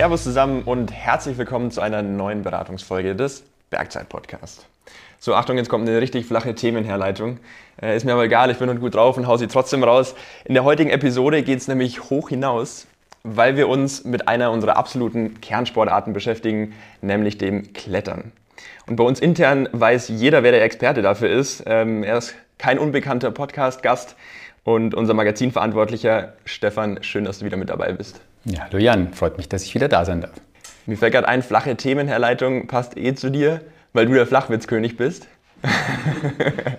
Servus zusammen und herzlich willkommen zu einer neuen Beratungsfolge des Bergzeit-Podcast. So, Achtung, jetzt kommt eine richtig flache Themenherleitung. Äh, ist mir aber egal, ich bin heute gut drauf und hau sie trotzdem raus. In der heutigen Episode geht es nämlich hoch hinaus, weil wir uns mit einer unserer absoluten Kernsportarten beschäftigen, nämlich dem Klettern. Und bei uns intern weiß jeder, wer der Experte dafür ist. Ähm, er ist kein unbekannter Podcast-Gast und unser Magazinverantwortlicher Stefan, schön, dass du wieder mit dabei bist. Ja, hallo Jan, freut mich, dass ich wieder da sein darf. Mir fällt gerade ein, flache Themenherleitung passt eh zu dir, weil du der Flachwitzkönig bist.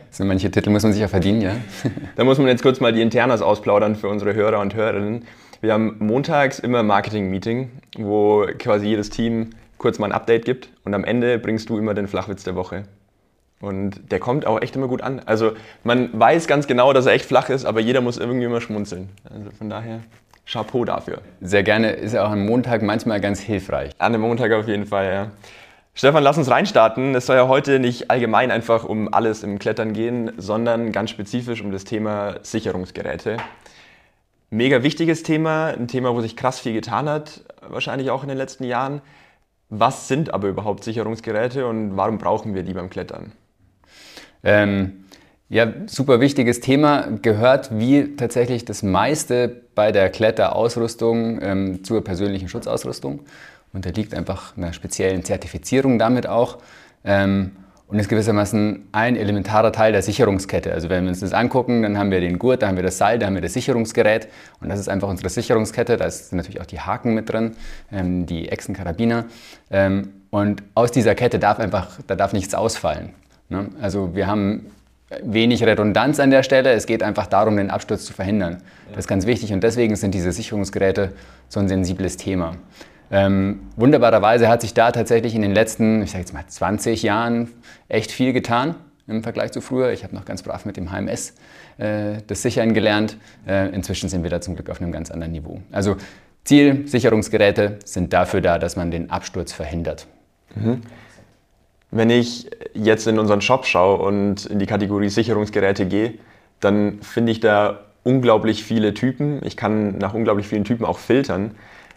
so manche Titel muss man sich ja verdienen, ja. da muss man jetzt kurz mal die Internas ausplaudern für unsere Hörer und Hörerinnen. Wir haben montags immer Marketing-Meeting, wo quasi jedes Team kurz mal ein Update gibt und am Ende bringst du immer den Flachwitz der Woche. Und der kommt auch echt immer gut an. Also man weiß ganz genau, dass er echt flach ist, aber jeder muss irgendwie immer schmunzeln. Also von daher Chapeau dafür. Sehr gerne, ist auch am Montag manchmal ganz hilfreich. An dem Montag auf jeden Fall, ja. Stefan, lass uns reinstarten. Es soll ja heute nicht allgemein einfach um alles im Klettern gehen, sondern ganz spezifisch um das Thema Sicherungsgeräte. Mega wichtiges Thema, ein Thema, wo sich krass viel getan hat, wahrscheinlich auch in den letzten Jahren. Was sind aber überhaupt Sicherungsgeräte und warum brauchen wir die beim Klettern? Ähm, ja, super wichtiges Thema. Gehört wie tatsächlich das meiste bei der Kletterausrüstung ähm, zur persönlichen Schutzausrüstung. Unterliegt einfach einer speziellen Zertifizierung damit auch. Ähm, und ist gewissermaßen ein elementarer Teil der Sicherungskette. Also wenn wir uns das angucken, dann haben wir den Gurt, da haben wir das Seil, da haben wir das Sicherungsgerät. Und das ist einfach unsere Sicherungskette. Da sind natürlich auch die Haken mit drin, ähm, die Echsenkarabiner. Ähm, und aus dieser Kette darf einfach, da darf nichts ausfallen. Ne? Also wir haben wenig Redundanz an der Stelle. Es geht einfach darum, den Absturz zu verhindern. Das ist ganz wichtig und deswegen sind diese Sicherungsgeräte so ein sensibles Thema. Ähm, wunderbarerweise hat sich da tatsächlich in den letzten, ich sage jetzt mal 20 Jahren echt viel getan im Vergleich zu früher. Ich habe noch ganz brav mit dem HMS äh, das Sichern gelernt. Äh, inzwischen sind wir da zum Glück auf einem ganz anderen Niveau. Also Ziel, Sicherungsgeräte sind dafür da, dass man den Absturz verhindert. Mhm. Wenn ich jetzt in unseren Shop schaue und in die Kategorie Sicherungsgeräte gehe, dann finde ich da unglaublich viele Typen. Ich kann nach unglaublich vielen Typen auch filtern.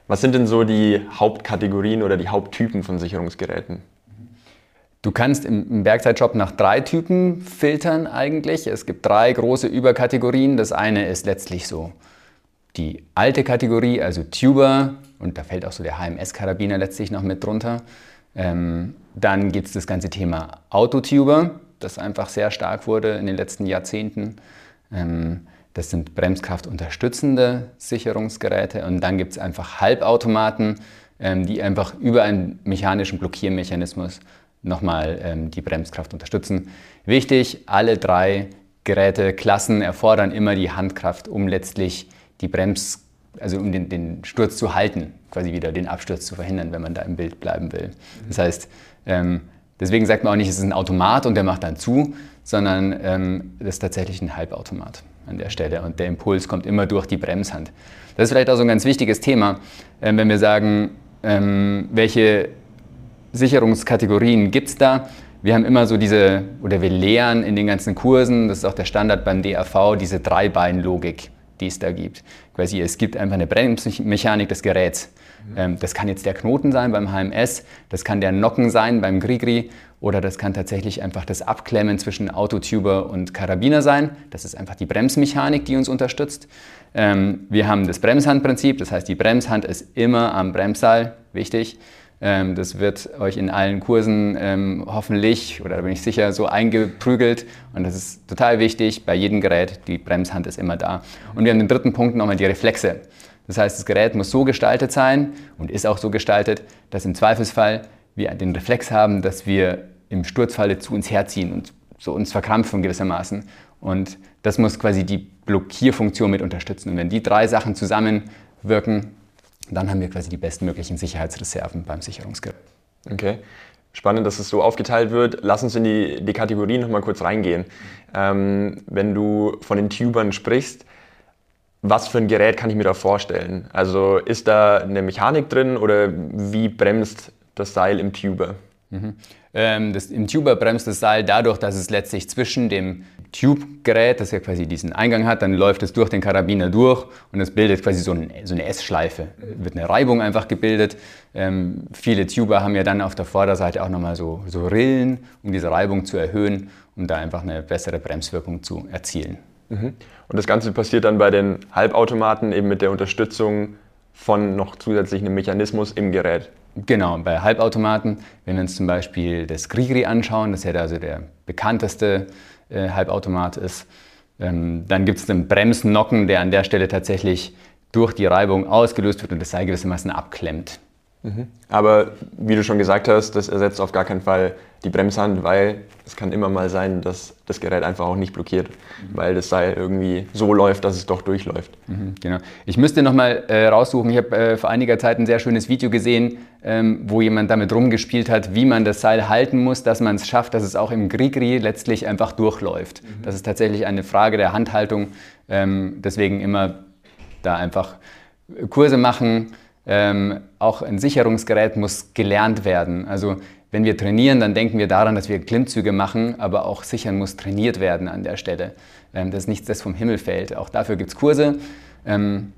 Was sind denn so die Hauptkategorien oder die Haupttypen von Sicherungsgeräten? Du kannst im Bergzeitshop nach drei Typen filtern eigentlich. Es gibt drei große Überkategorien. Das eine ist letztlich so die alte Kategorie, also Tuber, und da fällt auch so der HMS-Karabiner letztlich noch mit drunter. Ähm, dann gibt es das ganze Thema Autotuber, das einfach sehr stark wurde in den letzten Jahrzehnten. Ähm, das sind bremskraftunterstützende Sicherungsgeräte. Und dann gibt es einfach Halbautomaten, ähm, die einfach über einen mechanischen Blockiermechanismus nochmal ähm, die Bremskraft unterstützen. Wichtig, alle drei Geräteklassen erfordern immer die Handkraft, um letztlich die Brems, also um den, den Sturz zu halten, quasi wieder den Absturz zu verhindern, wenn man da im Bild bleiben will. Das heißt, ähm, deswegen sagt man auch nicht, es ist ein Automat und der macht dann zu, sondern ähm, das ist tatsächlich ein Halbautomat an der Stelle und der Impuls kommt immer durch die Bremshand. Das ist vielleicht auch so ein ganz wichtiges Thema, ähm, wenn wir sagen, ähm, welche Sicherungskategorien gibt es da. Wir haben immer so diese, oder wir lehren in den ganzen Kursen, das ist auch der Standard beim DAV, diese Dreibeinlogik, die es da gibt. Quasi, es gibt einfach eine Bremsmechanik des Geräts. Ähm, das kann jetzt der Knoten sein beim HMS, das kann der Nocken sein beim Grigri oder das kann tatsächlich einfach das Abklemmen zwischen Autotuber und Karabiner sein. Das ist einfach die Bremsmechanik, die uns unterstützt. Ähm, wir haben das Bremshandprinzip, das heißt, die Bremshand ist immer am Bremsseil, wichtig. Ähm, das wird euch in allen Kursen hoffentlich, oder da bin ich sicher, so eingeprügelt. Und das ist total wichtig bei jedem Gerät. Die Bremshand ist immer da. Und wir haben den dritten Punkt nochmal die Reflexe. Das heißt, das Gerät muss so gestaltet sein und ist auch so gestaltet, dass im Zweifelsfall wir den Reflex haben, dass wir im Sturzfalle zu uns herziehen und so uns verkrampfen gewissermaßen. Und das muss quasi die Blockierfunktion mit unterstützen. Und wenn die drei Sachen zusammenwirken, dann haben wir quasi die bestmöglichen Sicherheitsreserven beim Sicherungsgerät. Okay. Spannend, dass es so aufgeteilt wird. Lass uns in die, die Kategorien nochmal kurz reingehen. Ähm, wenn du von den Tubern sprichst, was für ein Gerät kann ich mir da vorstellen? Also ist da eine Mechanik drin oder wie bremst das Seil im Tuber? Mhm. Ähm, das, Im Tuber bremst das Seil dadurch, dass es letztlich zwischen dem Tube-Gerät, das ja quasi diesen Eingang hat, dann läuft es durch den Karabiner durch und es bildet quasi so, ein, so eine S-Schleife. Wird eine Reibung einfach gebildet. Ähm, viele Tuber haben ja dann auf der Vorderseite auch nochmal so, so Rillen, um diese Reibung zu erhöhen, um da einfach eine bessere Bremswirkung zu erzielen. Mhm. Und das Ganze passiert dann bei den Halbautomaten eben mit der Unterstützung von noch zusätzlichem Mechanismus im Gerät. Genau, bei Halbautomaten, wenn wir uns zum Beispiel das Grigri anschauen, das ja also der bekannteste äh, Halbautomat ist, ähm, dann gibt es einen Bremsnocken, der an der Stelle tatsächlich durch die Reibung ausgelöst wird und das Seil gewissermaßen abklemmt. Mhm. Aber wie du schon gesagt hast, das ersetzt auf gar keinen Fall die Bremshand, weil es kann immer mal sein, dass das Gerät einfach auch nicht blockiert, mhm. weil das Seil irgendwie so läuft, dass es doch durchläuft. Mhm, genau. Ich müsste nochmal äh, raussuchen, ich habe äh, vor einiger Zeit ein sehr schönes Video gesehen, ähm, wo jemand damit rumgespielt hat, wie man das Seil halten muss, dass man es schafft, dass es auch im Grigri letztlich einfach durchläuft. Mhm. Das ist tatsächlich eine Frage der Handhaltung, ähm, deswegen immer da einfach Kurse machen, ähm, auch ein Sicherungsgerät muss gelernt werden. Also wenn wir trainieren, dann denken wir daran, dass wir Klimmzüge machen, aber auch sichern muss trainiert werden an der Stelle. Ähm, das ist nichts, das vom Himmel fällt. Auch dafür gibt es Kurse. Ähm,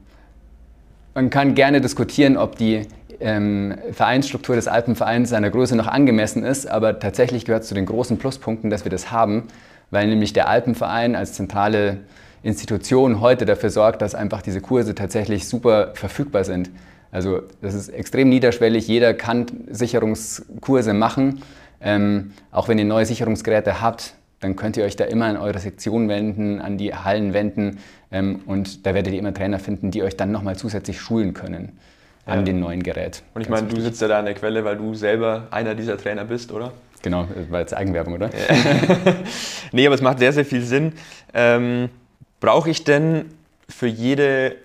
man kann gerne diskutieren, ob die ähm, Vereinsstruktur des Alpenvereins seiner Größe noch angemessen ist, aber tatsächlich gehört es zu den großen Pluspunkten, dass wir das haben, weil nämlich der Alpenverein als zentrale Institution heute dafür sorgt, dass einfach diese Kurse tatsächlich super verfügbar sind. Also das ist extrem niederschwellig. Jeder kann Sicherungskurse machen. Ähm, auch wenn ihr neue Sicherungsgeräte habt, dann könnt ihr euch da immer an eure Sektion wenden, an die Hallen wenden ähm, und da werdet ihr immer Trainer finden, die euch dann nochmal zusätzlich schulen können an ja. dem neuen Gerät. Und ich meine, du sitzt ja da an der Quelle, weil du selber einer dieser Trainer bist, oder? Genau, war jetzt Eigenwerbung, oder? nee, aber es macht sehr, sehr viel Sinn. Ähm, Brauche ich denn für jede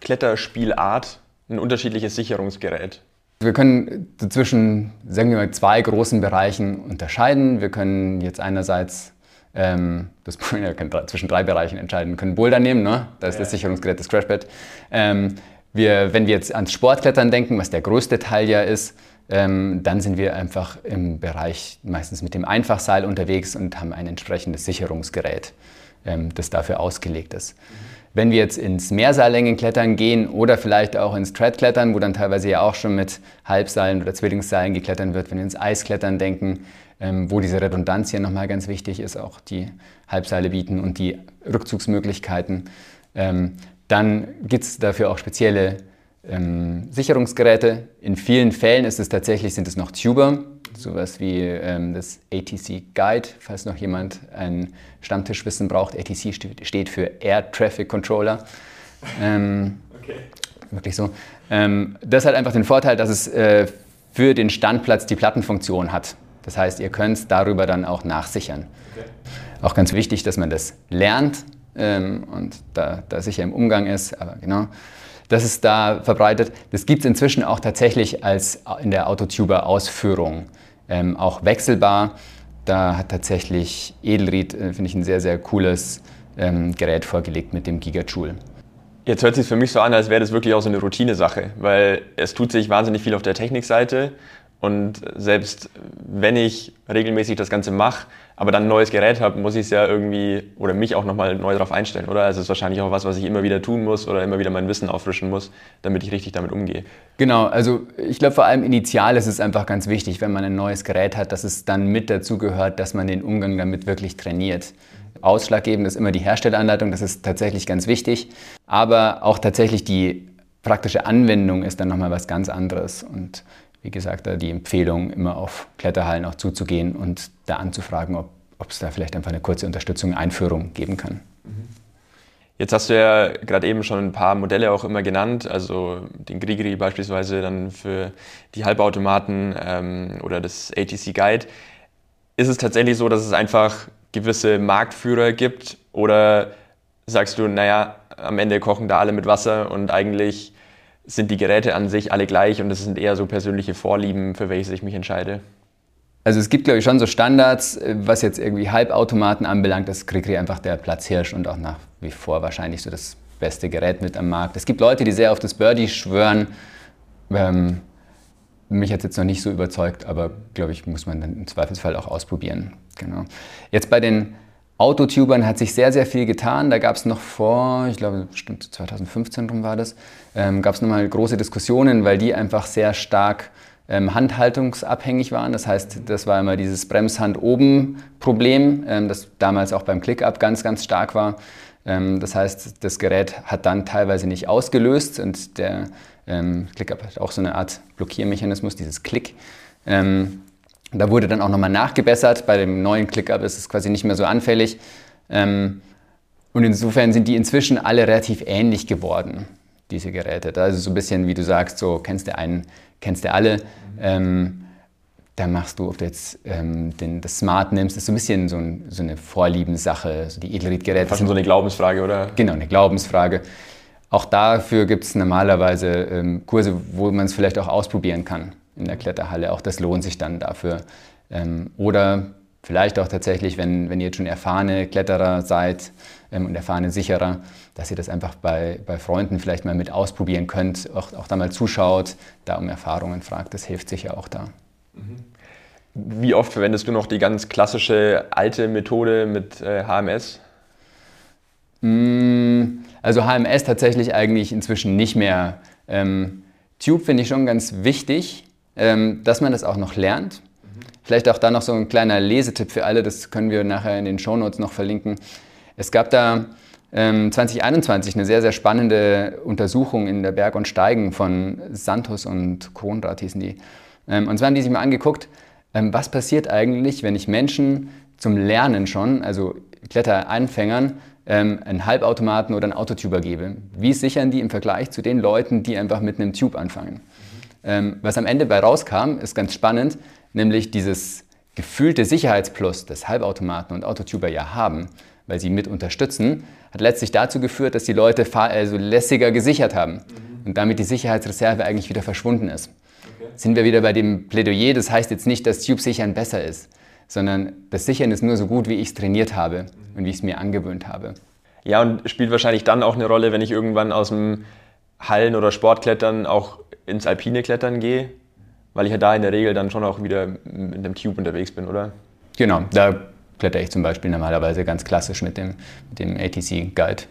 Kletterspielart ein unterschiedliches Sicherungsgerät? Wir können zwischen, sagen wir mal, zwei großen Bereichen unterscheiden. Wir können jetzt einerseits ähm, das, ja, zwischen drei Bereichen entscheiden. Wir können Boulder nehmen, ne? da ist ja. das Sicherungsgerät das Crashpad. Ähm, wir, wenn wir jetzt ans Sportklettern denken, was der größte Teil ja ist, ähm, dann sind wir einfach im Bereich meistens mit dem Einfachseil unterwegs und haben ein entsprechendes Sicherungsgerät, ähm, das dafür ausgelegt ist. Mhm. Wenn wir jetzt ins Mehrseillängenklettern gehen oder vielleicht auch ins Treadklettern, wo dann teilweise ja auch schon mit Halbseilen oder Zwillingsseilen geklettert wird, wenn wir ins Eisklettern denken, ähm, wo diese Redundanz hier nochmal ganz wichtig ist, auch die Halbseile bieten und die Rückzugsmöglichkeiten, ähm, dann gibt es dafür auch spezielle ähm, Sicherungsgeräte. In vielen Fällen ist es tatsächlich, sind es noch Tuber, sowas wie ähm, das ATC Guide, falls noch jemand ein Stammtischwissen braucht. ATC steht für Air Traffic Controller. Ähm, okay. Wirklich so. Ähm, das hat einfach den Vorteil, dass es äh, für den Standplatz die Plattenfunktion hat. Das heißt, ihr könnt darüber dann auch nachsichern. Okay. Auch ganz wichtig, dass man das lernt ähm, und da, da sicher im Umgang ist, aber genau. Das ist da verbreitet. Das gibt es inzwischen auch tatsächlich als in der Autotuber-Ausführung ähm, auch wechselbar. Da hat tatsächlich Edelried, äh, finde ich, ein sehr, sehr cooles ähm, Gerät vorgelegt mit dem Gigajoule. Jetzt hört sich für mich so an, als wäre das wirklich auch so eine Routine-Sache, weil es tut sich wahnsinnig viel auf der Technikseite und selbst wenn ich regelmäßig das Ganze mache, aber dann ein neues Gerät habe, muss ich es ja irgendwie oder mich auch nochmal neu darauf einstellen, oder? Also es ist wahrscheinlich auch was, was ich immer wieder tun muss oder immer wieder mein Wissen auffrischen muss, damit ich richtig damit umgehe. Genau, also ich glaube vor allem initial ist es einfach ganz wichtig, wenn man ein neues Gerät hat, dass es dann mit dazu gehört, dass man den Umgang damit wirklich trainiert. Ausschlaggebend ist immer die Herstelleranleitung, das ist tatsächlich ganz wichtig. Aber auch tatsächlich die praktische Anwendung ist dann nochmal was ganz anderes. Und wie gesagt, da die Empfehlung, immer auf Kletterhallen auch zuzugehen und da anzufragen, ob, es da vielleicht einfach eine kurze Unterstützung, Einführung geben kann. Jetzt hast du ja gerade eben schon ein paar Modelle auch immer genannt, also den Grigri beispielsweise dann für die Halbautomaten ähm, oder das ATC Guide. Ist es tatsächlich so, dass es einfach gewisse Marktführer gibt oder sagst du, naja, am Ende kochen da alle mit Wasser und eigentlich sind die Geräte an sich alle gleich und es sind eher so persönliche Vorlieben, für welche ich mich entscheide? Also es gibt, glaube ich, schon so Standards, äh, was jetzt irgendwie Halbautomaten anbelangt. Das Krikri einfach der Platzhirsch und auch nach wie vor wahrscheinlich so das beste Gerät mit am Markt. Es gibt Leute, die sehr auf das Birdie schwören. Ähm, mich hat es jetzt noch nicht so überzeugt, aber glaube ich, muss man dann im Zweifelsfall auch ausprobieren. Genau. Jetzt bei den Autotubern hat sich sehr, sehr viel getan. Da gab es noch vor, ich glaube, stimmt, 2015 rum war das, ähm, gab es nochmal große Diskussionen, weil die einfach sehr stark ähm, handhaltungsabhängig waren. Das heißt, das war immer dieses Bremshand-Oben-Problem, ähm, das damals auch beim Click-Up ganz, ganz stark war. Ähm, das heißt, das Gerät hat dann teilweise nicht ausgelöst und der ähm, ClickUp hat auch so eine Art Blockiermechanismus, dieses Klick. Ähm, da wurde dann auch nochmal nachgebessert. Bei dem neuen ClickUp ist es quasi nicht mehr so anfällig. Ähm, und insofern sind die inzwischen alle relativ ähnlich geworden, diese Geräte. Da ist es so ein bisschen, wie du sagst, so kennst du einen, kennst du alle. Ähm, da machst du, ob du jetzt ähm, den, das Smart nimmst, ist so ein bisschen so, ein, so eine Vorliebenssache. So die Edelried-Geräte. Fast schon so eine Glaubensfrage, oder? Genau, eine Glaubensfrage. Auch dafür gibt es normalerweise ähm, Kurse, wo man es vielleicht auch ausprobieren kann in der Kletterhalle. Auch das lohnt sich dann dafür. Ähm, oder vielleicht auch tatsächlich, wenn, wenn ihr jetzt schon erfahrene Kletterer seid ähm, und erfahrene Sicherer, dass ihr das einfach bei, bei Freunden vielleicht mal mit ausprobieren könnt, auch, auch da mal zuschaut, da um Erfahrungen fragt. Das hilft sicher auch da. Mhm. Wie oft verwendest du noch die ganz klassische alte Methode mit äh, HMS? Mm, also HMS tatsächlich eigentlich inzwischen nicht mehr. Ähm, Tube finde ich schon ganz wichtig, ähm, dass man das auch noch lernt. Vielleicht auch da noch so ein kleiner Lesetipp für alle, das können wir nachher in den Shownotes noch verlinken. Es gab da ähm, 2021 eine sehr, sehr spannende Untersuchung in der Berg- und Steigen von Santos und Kronrad hießen die. Ähm, und zwar haben die sich mal angeguckt, ähm, was passiert eigentlich, wenn ich Menschen zum Lernen schon, also Kletteranfängern, ähm, einen Halbautomaten oder einen Autotuber gebe. Wie sichern die im Vergleich zu den Leuten, die einfach mit einem Tube anfangen? Mhm. Ähm, was am Ende bei rauskam, ist ganz spannend, nämlich dieses gefühlte Sicherheitsplus, das Halbautomaten und Autotuber ja haben, weil sie mit unterstützen, hat letztlich dazu geführt, dass die Leute also lässiger gesichert haben mhm. und damit die Sicherheitsreserve eigentlich wieder verschwunden ist. Okay. Sind wir wieder bei dem Plädoyer, das heißt jetzt nicht, dass Tube-Sichern besser ist sondern das Sichern ist nur so gut, wie ich es trainiert habe und wie ich es mir angewöhnt habe. Ja, und spielt wahrscheinlich dann auch eine Rolle, wenn ich irgendwann aus dem Hallen- oder Sportklettern auch ins alpine Klettern gehe, weil ich ja da in der Regel dann schon auch wieder mit einem Tube unterwegs bin, oder? Genau, da kletter ich zum Beispiel normalerweise ganz klassisch mit dem, mit dem ATC Guide.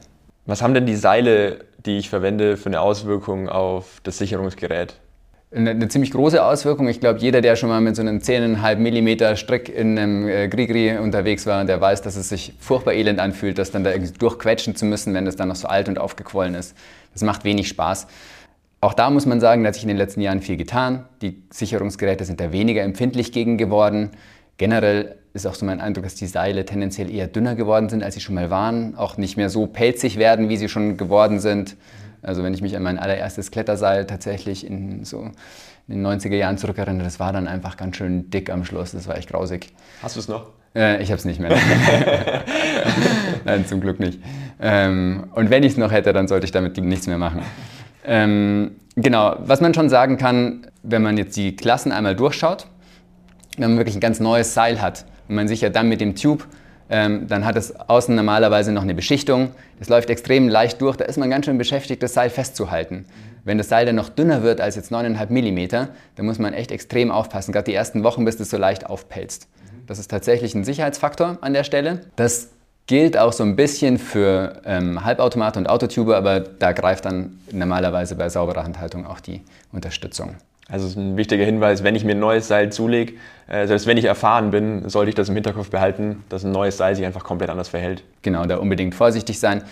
Was haben denn die Seile, die ich verwende, für eine Auswirkung auf das Sicherungsgerät? eine, eine, ziemlich große Auswirkung. Ich glaube, jeder, der schon mal mit so einem 10,5 mm Strick in einem äh, Grigri unterwegs war, der weiß, dass es sich furchtbar elend anfühlt, das dann da irgendwie durchquetschen zu müssen, wenn das dann noch so alt und aufgequollen ist. Das macht wenig Spaß. Auch da muss man sagen, da hat sich in den letzten Jahren viel getan. Die Sicherungsgeräte sind da weniger empfindlich gegen geworden. Generell ist auch so mein Eindruck, dass die Seile tendenziell eher dünner geworden sind, als sie schon mal waren. Auch nicht mehr so pelzig werden, wie sie schon geworden sind. Also wenn ich mich an mein allererstes Kletterseil tatsächlich in so in den 90er Jahren zurückerinnere, das war dann einfach ganz schön dick am Schluss. Das war echt grausig. Hast du es noch? Äh, ich habe es nicht mehr. Nein, zum Glück nicht. Ähm, und wenn ich es noch hätte, dann sollte ich damit nichts mehr machen. Ähm, genau, was man schon sagen kann, wenn man jetzt die Klassen einmal durchschaut, wenn man wirklich ein ganz neues Seil hat und man sich ja dann mit dem Tube ähm, dann hat es außen normalerweise noch eine Beschichtung. Das läuft extrem leicht durch. Da ist man ganz schön beschäftigt, das Seil festzuhalten. Wenn das Seil dann noch dünner wird als jetzt 9,5 mm, dann muss man echt extrem aufpassen. Gerade die ersten Wochen, bis das so leicht aufpelzt. Das ist tatsächlich ein Sicherheitsfaktor an der Stelle. Das gilt auch so ein bisschen für ähm, Halbautomate und Autotuber, aber da greift dann normalerweise bei sauberer Handhaltung auch die Unterstützung. Also es ist ein wichtiger Hinweis, wenn ich mir ein neues Seil zulege, äh, selbst wenn ich erfahren bin, sollte ich das im Hinterkopf behalten, dass ein neues Seil sich einfach komplett anders verhält. Genau, da unbedingt vorsichtig sein.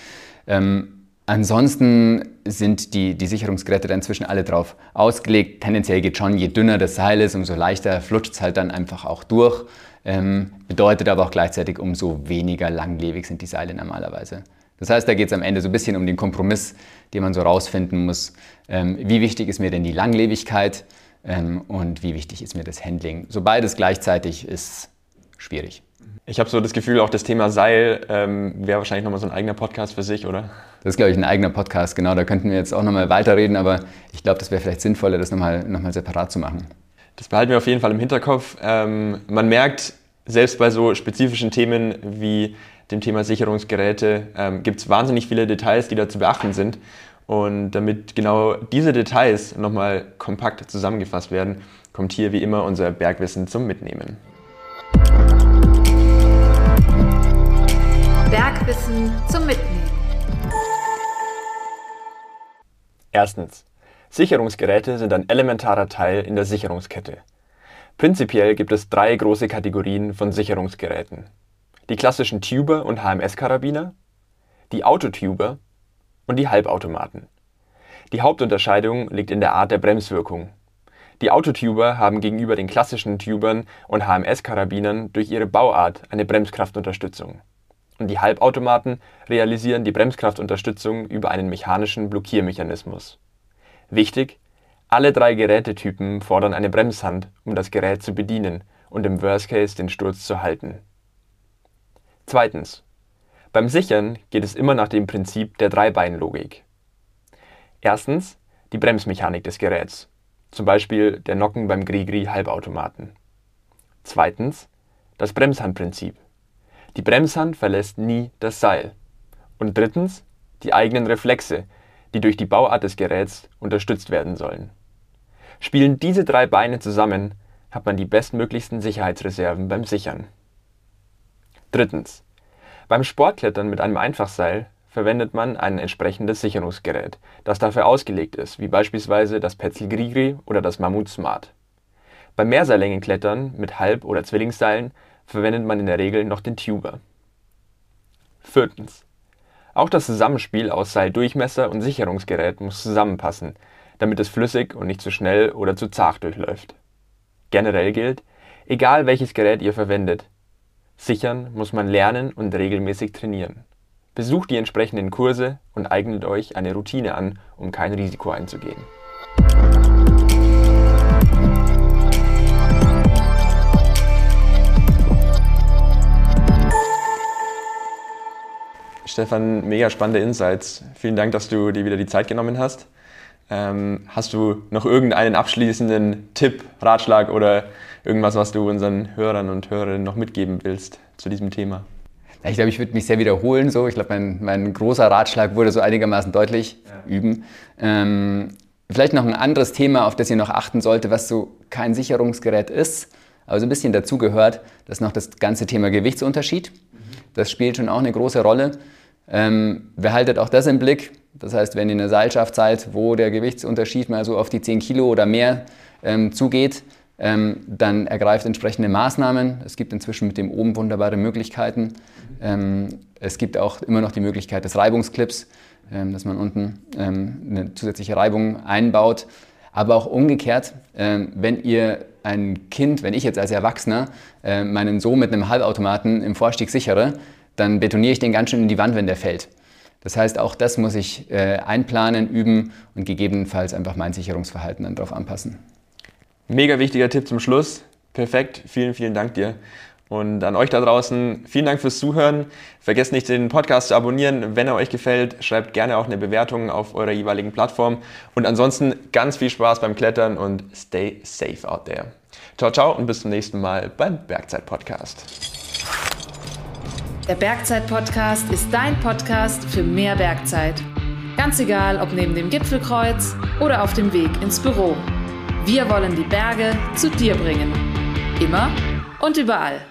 Ähm, ansonsten sind die, die Sicherungsgeräte dann inzwischen alle drauf ausgelegt. Tendenziell geht schon, je dünner das Seil ist, umso leichter flutscht es halt dann einfach auch durch. Ähm, bedeutet aber auch gleichzeitig, umso weniger langlebig sind die Seile normalerweise. Das heißt, da geht es am Ende so ein bisschen um den Kompromiss, den man so rausfinden muss. Ähm, wie wichtig ist mir denn die Langlebigkeit ähm, und wie wichtig ist mir das Handling? So beides gleichzeitig ist schwierig. Ich habe so das Gefühl, auch das Thema Seil ähm, wäre wahrscheinlich nochmal so ein eigener Podcast für sich, oder? Das ist, glaube ich, ein eigener Podcast, genau. Da könnten wir jetzt auch nochmal weiterreden, aber ich glaube, das wäre vielleicht sinnvoller, das nochmal noch mal separat zu machen. Das behalten wir auf jeden Fall im Hinterkopf. Ähm, man merkt, selbst bei so spezifischen Themen wie dem Thema Sicherungsgeräte ähm, gibt es wahnsinnig viele Details, die da zu beachten sind. Und damit genau diese Details nochmal kompakt zusammengefasst werden, kommt hier wie immer unser Bergwissen zum Mitnehmen. Bergwissen zum Mitnehmen. Erstens. Sicherungsgeräte sind ein elementarer Teil in der Sicherungskette. Prinzipiell gibt es drei große Kategorien von Sicherungsgeräten. Die klassischen Tuber und HMS-Karabiner, die Autotuber und die Halbautomaten. Die Hauptunterscheidung liegt in der Art der Bremswirkung. Die Autotuber haben gegenüber den klassischen Tubern und HMS-Karabinern durch ihre Bauart eine Bremskraftunterstützung. Und die Halbautomaten realisieren die Bremskraftunterstützung über einen mechanischen Blockiermechanismus. Wichtig, alle drei Gerätetypen fordern eine Bremshand, um das Gerät zu bedienen und im Worst Case den Sturz zu halten. Zweitens. Beim Sichern geht es immer nach dem Prinzip der Dreibeinlogik. Erstens die Bremsmechanik des Geräts, zum Beispiel der Nocken beim Grigri-Halbautomaten. Zweitens das Bremshandprinzip. Die Bremshand verlässt nie das Seil. Und drittens die eigenen Reflexe, die durch die Bauart des Geräts unterstützt werden sollen. Spielen diese drei Beine zusammen, hat man die bestmöglichsten Sicherheitsreserven beim Sichern. Drittens. Beim Sportklettern mit einem Einfachseil verwendet man ein entsprechendes Sicherungsgerät, das dafür ausgelegt ist, wie beispielsweise das Petzl Grigri oder das Mammut Smart. Beim Mehrseillängenklettern mit Halb- oder Zwillingsseilen verwendet man in der Regel noch den Tuber. Viertens. Auch das Zusammenspiel aus Seildurchmesser und Sicherungsgerät muss zusammenpassen, damit es flüssig und nicht zu schnell oder zu zart durchläuft. Generell gilt, egal welches Gerät ihr verwendet, sichern muss man lernen und regelmäßig trainieren. Besucht die entsprechenden Kurse und eignet euch eine Routine an, um kein Risiko einzugehen. Stefan, mega spannende Insights. Vielen Dank, dass du dir wieder die Zeit genommen hast. Ähm, hast du noch irgendeinen abschließenden Tipp, Ratschlag oder irgendwas, was du unseren Hörern und Hörerinnen noch mitgeben willst zu diesem Thema? Ich glaube, ich würde mich sehr wiederholen. So. Ich glaube, mein, mein großer Ratschlag wurde so einigermaßen deutlich ja. üben. Ähm, vielleicht noch ein anderes Thema, auf das ihr noch achten sollte, was so kein Sicherungsgerät ist, aber so ein bisschen dazugehört, das ist noch das ganze Thema Gewichtsunterschied. Das spielt schon auch eine große Rolle. Ähm, behaltet auch das im Blick. Das heißt, wenn ihr eine Seilschaft seid, wo der Gewichtsunterschied mal so auf die 10 Kilo oder mehr ähm, zugeht, ähm, dann ergreift entsprechende Maßnahmen. Es gibt inzwischen mit dem oben wunderbare Möglichkeiten. Ähm, es gibt auch immer noch die Möglichkeit des Reibungsclips, ähm, dass man unten ähm, eine zusätzliche Reibung einbaut. Aber auch umgekehrt, wenn ihr ein Kind, wenn ich jetzt als Erwachsener äh, meinen Sohn mit einem Halbautomaten im Vorstieg sichere, dann betoniere ich den ganz schön in die Wand, wenn der fällt. Das heißt, auch das muss ich äh, einplanen, üben und gegebenenfalls einfach mein Sicherungsverhalten dann darauf anpassen. Mega wichtiger Tipp zum Schluss. Perfekt. Vielen, vielen Dank dir. Und an euch da draußen, vielen Dank fürs Zuhören. Vergesst nicht, den Podcast zu abonnieren. Wenn er euch gefällt, schreibt gerne auch eine Bewertung auf eurer jeweiligen Plattform. Und ansonsten ganz viel Spaß beim Klettern und stay safe out there. Ciao, ciao und bis zum nächsten Mal beim Bergzeit-Podcast. Der Bergzeit-Podcast ist dein Podcast für mehr Bergzeit. Ganz egal, ob neben dem Gipfelkreuz oder auf dem Weg ins Büro. Wir wollen die Berge zu dir bringen. Immer und überall.